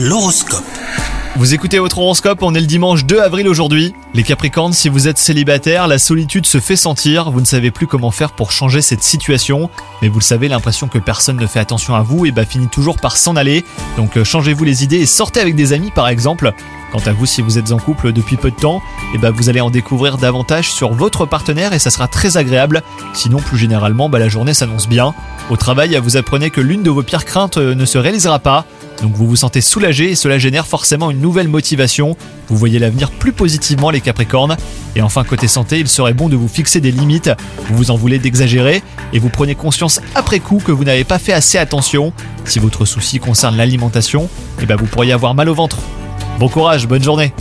L'horoscope. Vous écoutez votre horoscope, on est le dimanche 2 avril aujourd'hui. Les Capricornes, si vous êtes célibataire, la solitude se fait sentir, vous ne savez plus comment faire pour changer cette situation, mais vous le savez, l'impression que personne ne fait attention à vous et bah finit toujours par s'en aller. Donc euh, changez-vous les idées et sortez avec des amis par exemple. Quant à vous, si vous êtes en couple depuis peu de temps, et bah vous allez en découvrir davantage sur votre partenaire et ça sera très agréable. Sinon, plus généralement, bah la journée s'annonce bien. Au travail, vous apprenez que l'une de vos pires craintes euh, ne se réalisera pas. Donc vous vous sentez soulagé et cela génère forcément une nouvelle motivation. Vous voyez l'avenir plus positivement les Capricornes. Et enfin côté santé, il serait bon de vous fixer des limites. Vous vous en voulez d'exagérer et vous prenez conscience après coup que vous n'avez pas fait assez attention. Si votre souci concerne l'alimentation, eh ben vous pourriez avoir mal au ventre. Bon courage, bonne journée